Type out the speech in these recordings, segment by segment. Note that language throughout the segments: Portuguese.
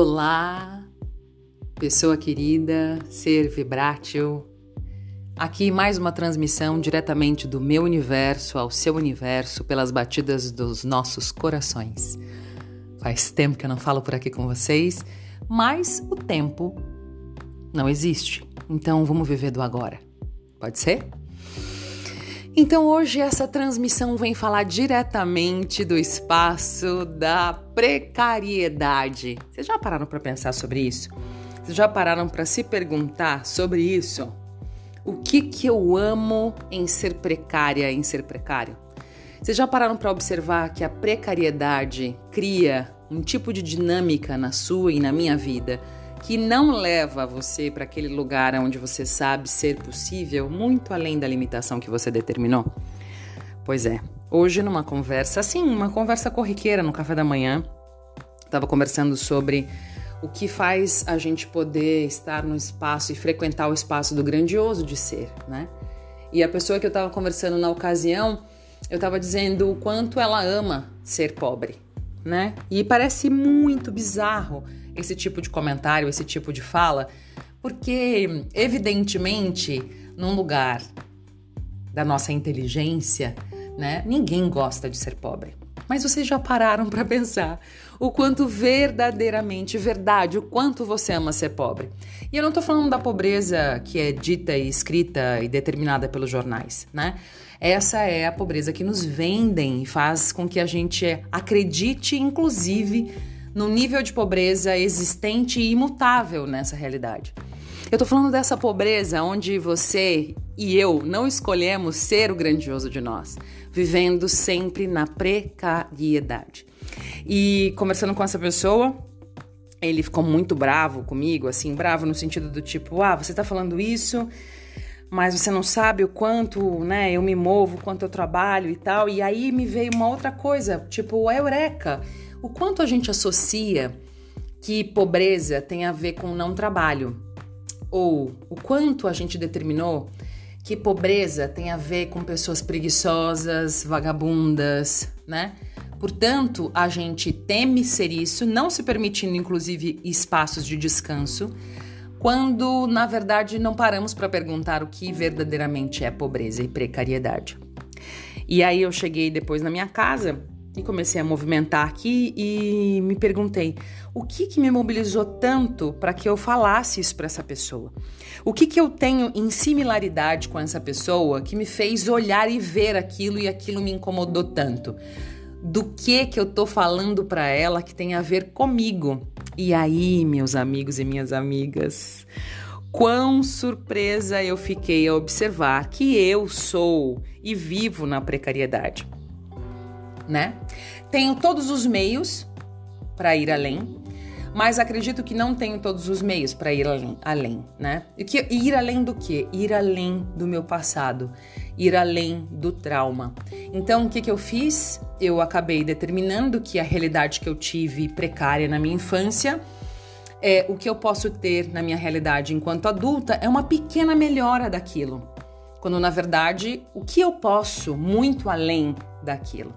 Olá, pessoa querida, ser vibrátil. Aqui mais uma transmissão diretamente do meu universo ao seu universo pelas batidas dos nossos corações. Faz tempo que eu não falo por aqui com vocês, mas o tempo não existe. Então vamos viver do agora. Pode ser? Então hoje essa transmissão vem falar diretamente do espaço da precariedade. Vocês já pararam para pensar sobre isso? Vocês já pararam para se perguntar sobre isso? O que que eu amo em ser precária, em ser precário? Vocês já pararam para observar que a precariedade cria um tipo de dinâmica na sua e na minha vida? Que não leva você para aquele lugar onde você sabe ser possível, muito além da limitação que você determinou? Pois é, hoje numa conversa, assim, uma conversa corriqueira no café da manhã, estava conversando sobre o que faz a gente poder estar no espaço e frequentar o espaço do grandioso de ser, né? E a pessoa que eu estava conversando na ocasião, eu estava dizendo o quanto ela ama ser pobre, né? E parece muito bizarro esse tipo de comentário, esse tipo de fala, porque evidentemente, num lugar da nossa inteligência, né, ninguém gosta de ser pobre. Mas vocês já pararam para pensar o quanto verdadeiramente verdade, o quanto você ama ser pobre. E eu não estou falando da pobreza que é dita e escrita e determinada pelos jornais, né? Essa é a pobreza que nos vendem e faz com que a gente acredite, inclusive, no nível de pobreza existente e imutável nessa realidade. Eu tô falando dessa pobreza onde você e eu não escolhemos ser o grandioso de nós, vivendo sempre na precariedade. E conversando com essa pessoa, ele ficou muito bravo comigo, assim, bravo no sentido do tipo, ah, você tá falando isso, mas você não sabe o quanto, né, eu me movo, quanto eu trabalho e tal. E aí me veio uma outra coisa, tipo, a eureka o quanto a gente associa que pobreza tem a ver com não trabalho, ou o quanto a gente determinou que pobreza tem a ver com pessoas preguiçosas, vagabundas, né? Portanto, a gente teme ser isso, não se permitindo inclusive espaços de descanso, quando na verdade não paramos para perguntar o que verdadeiramente é pobreza e precariedade. E aí eu cheguei depois na minha casa e comecei a movimentar aqui e me perguntei o que, que me mobilizou tanto para que eu falasse isso para essa pessoa. O que, que eu tenho em similaridade com essa pessoa que me fez olhar e ver aquilo e aquilo me incomodou tanto? Do que que eu tô falando para ela que tem a ver comigo? E aí, meus amigos e minhas amigas, quão surpresa eu fiquei a observar que eu sou e vivo na precariedade né? Tenho todos os meios para ir além, mas acredito que não tenho todos os meios para ir além, além, né? E que ir além do que? Ir além do meu passado, ir além do trauma. Então, o que, que eu fiz? Eu acabei determinando que a realidade que eu tive precária na minha infância é o que eu posso ter na minha realidade enquanto adulta é uma pequena melhora daquilo. Quando na verdade, o que eu posso muito além daquilo.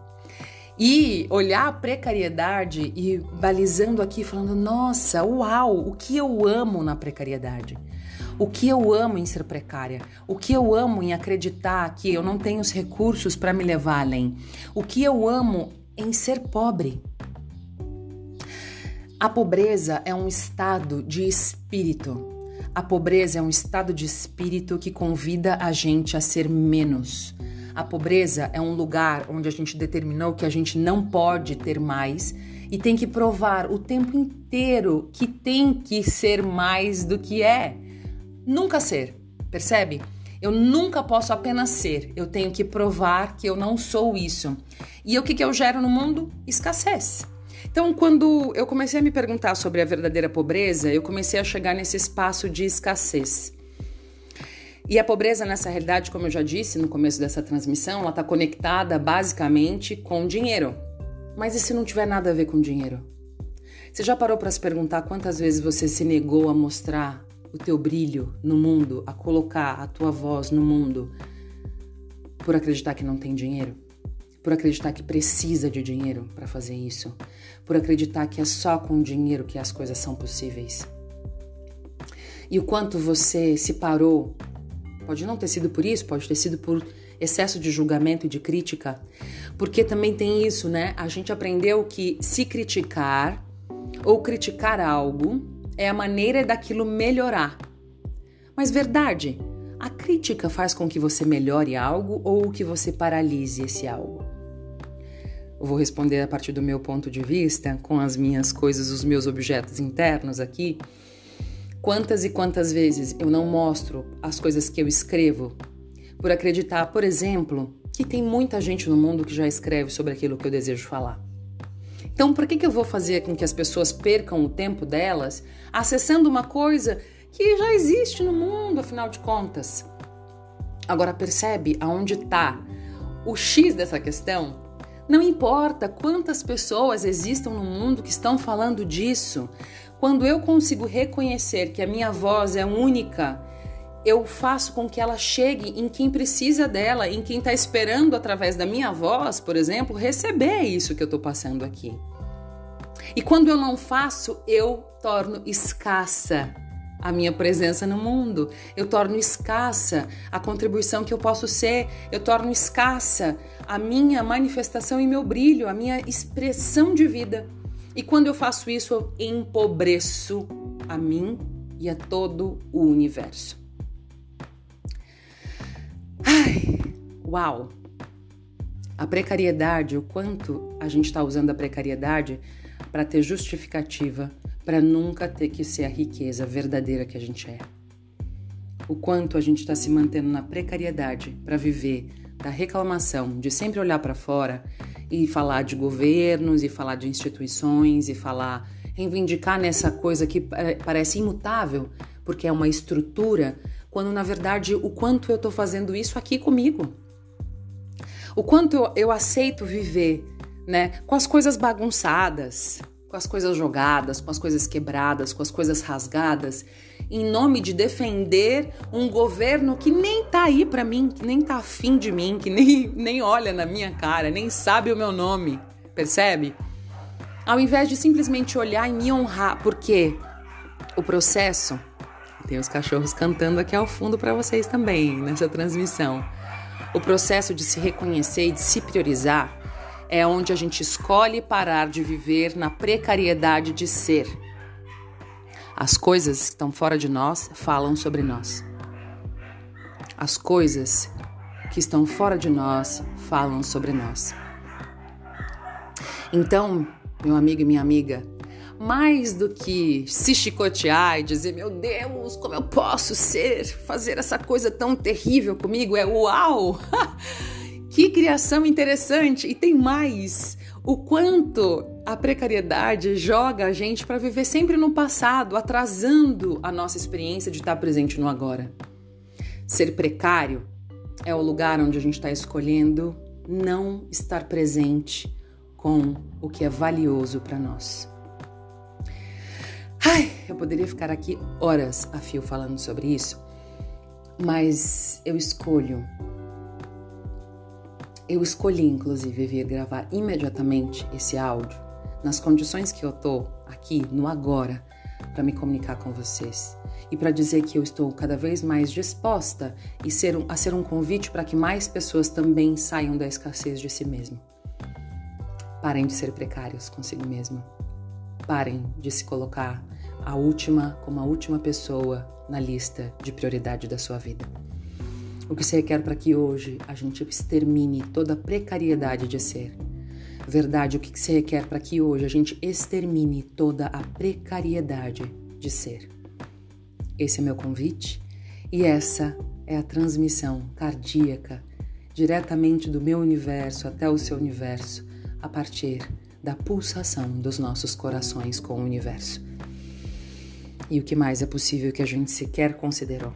E olhar a precariedade e balizando aqui, falando: nossa, uau, o que eu amo na precariedade. O que eu amo em ser precária? O que eu amo em acreditar que eu não tenho os recursos para me levar além? O que eu amo em ser pobre? A pobreza é um estado de espírito. A pobreza é um estado de espírito que convida a gente a ser menos a pobreza é um lugar onde a gente determinou que a gente não pode ter mais e tem que provar o tempo inteiro que tem que ser mais do que é. Nunca ser, percebe? Eu nunca posso apenas ser, eu tenho que provar que eu não sou isso. E o que, que eu gero no mundo? Escassez. Então, quando eu comecei a me perguntar sobre a verdadeira pobreza, eu comecei a chegar nesse espaço de escassez. E a pobreza nessa realidade, como eu já disse no começo dessa transmissão, ela está conectada basicamente com dinheiro. Mas e se não tiver nada a ver com dinheiro? Você já parou para se perguntar quantas vezes você se negou a mostrar o teu brilho no mundo, a colocar a tua voz no mundo por acreditar que não tem dinheiro? por acreditar que precisa de dinheiro para fazer isso, por acreditar que é só com dinheiro que as coisas são possíveis. E o quanto você se parou, pode não ter sido por isso, pode ter sido por excesso de julgamento e de crítica, porque também tem isso, né? A gente aprendeu que se criticar ou criticar algo é a maneira daquilo melhorar. Mas verdade, a crítica faz com que você melhore algo ou que você paralise esse algo? Eu vou responder a partir do meu ponto de vista, com as minhas coisas, os meus objetos internos aqui. Quantas e quantas vezes eu não mostro as coisas que eu escrevo por acreditar, por exemplo, que tem muita gente no mundo que já escreve sobre aquilo que eu desejo falar. Então, por que, que eu vou fazer com que as pessoas percam o tempo delas acessando uma coisa que já existe no mundo, afinal de contas. Agora percebe aonde está o X dessa questão? Não importa quantas pessoas existam no mundo que estão falando disso, quando eu consigo reconhecer que a minha voz é única, eu faço com que ela chegue em quem precisa dela, em quem está esperando através da minha voz, por exemplo, receber isso que eu estou passando aqui. E quando eu não faço, eu torno escassa a minha presença no mundo, eu torno escassa a contribuição que eu posso ser, eu torno escassa a minha manifestação e meu brilho, a minha expressão de vida. E quando eu faço isso, eu empobreço a mim e a todo o universo. Ai, uau! A precariedade, o quanto a gente está usando a precariedade para ter justificativa para nunca ter que ser a riqueza verdadeira que a gente é. O quanto a gente está se mantendo na precariedade para viver da reclamação, de sempre olhar para fora e falar de governos e falar de instituições e falar, reivindicar nessa coisa que parece imutável, porque é uma estrutura, quando na verdade o quanto eu estou fazendo isso aqui comigo. O quanto eu, eu aceito viver né, com as coisas bagunçadas, com as coisas jogadas, com as coisas quebradas, com as coisas rasgadas, em nome de defender um governo que nem tá aí para mim, que nem tá afim de mim, que nem, nem olha na minha cara, nem sabe o meu nome, percebe? Ao invés de simplesmente olhar e me honrar, porque o processo tem os cachorros cantando aqui ao fundo para vocês também nessa transmissão. O processo de se reconhecer e de se priorizar é onde a gente escolhe parar de viver na precariedade de ser. As coisas que estão fora de nós falam sobre nós. As coisas que estão fora de nós falam sobre nós. Então, meu amigo e minha amiga, mais do que se chicotear e dizer, meu Deus, como eu posso ser, fazer essa coisa tão terrível comigo, é uau! Que criação interessante! E tem mais: o quanto a precariedade joga a gente para viver sempre no passado, atrasando a nossa experiência de estar presente no agora. Ser precário é o lugar onde a gente está escolhendo não estar presente com o que é valioso para nós. Ai, eu poderia ficar aqui horas a fio falando sobre isso, mas eu escolho eu escolhi, inclusive, vir gravar imediatamente esse áudio nas condições que eu tô aqui no agora para me comunicar com vocês e para dizer que eu estou cada vez mais disposta e ser um, a ser um convite para que mais pessoas também saiam da escassez de si mesmo. Parem de ser precários consigo mesmo. Parem de se colocar a última como a última pessoa na lista de prioridade da sua vida. O que você requer para que hoje a gente extermine toda a precariedade de ser? Verdade, o que você requer para que hoje a gente extermine toda a precariedade de ser? Esse é meu convite e essa é a transmissão cardíaca diretamente do meu universo até o seu universo a partir da pulsação dos nossos corações com o universo. E o que mais é possível que a gente sequer considerou?